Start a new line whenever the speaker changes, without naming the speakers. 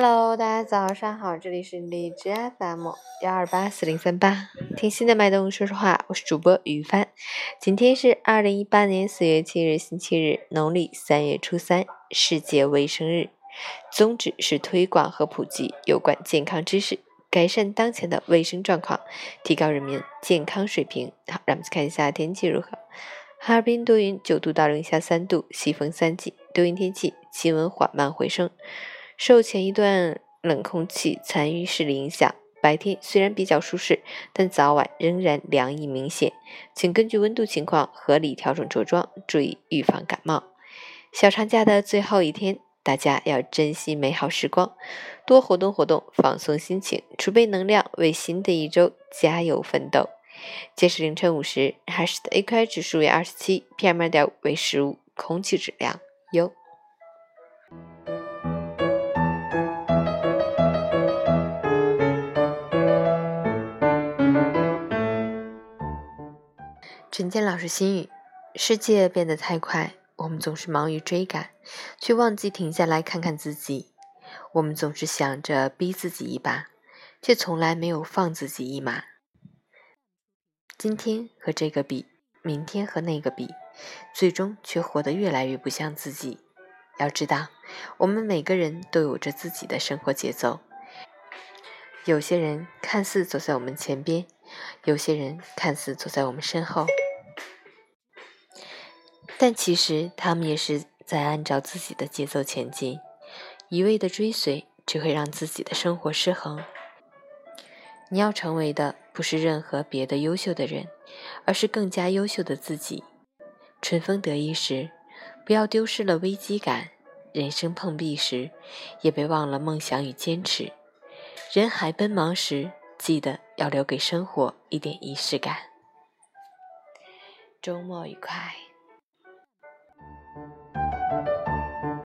Hello，大家早上好，这里是荔枝 FM 幺二八四零三八，听心的脉动说说话，我是主播于帆。今天是二零一八年四月七日，星期日，农历三月初三，世界卫生日。宗旨是推广和普及有关健康知识，改善当前的卫生状况，提高人民健康水平。好，让我们去看一下天气如何。哈尔滨多云，九度到零下三度，西风三级，多云天气，气温缓慢回升。受前一段冷空气残余势力影响，白天虽然比较舒适，但早晚仍然凉意明显，请根据温度情况合理调整着装，注意预防感冒。小长假的最后一天，大家要珍惜美好时光，多活动活动，放松心情，储备能量，为新的一周加油奋斗。截止凌晨五时，哈市的 AQI 指数为二十七，PM 二点五为十五，空气质量优。陈建老师心语：世界变得太快，我们总是忙于追赶，却忘记停下来看看自己。我们总是想着逼自己一把，却从来没有放自己一马。今天和这个比，明天和那个比，最终却活得越来越不像自己。要知道，我们每个人都有着自己的生活节奏。有些人看似走在我们前边，有些人看似走在我们身后。但其实他们也是在按照自己的节奏前进，一味的追随只会让自己的生活失衡。你要成为的不是任何别的优秀的人，而是更加优秀的自己。春风得意时，不要丢失了危机感；人生碰壁时，也别忘了梦想与坚持；人海奔忙时，记得要留给生活一点仪式感。周末愉快。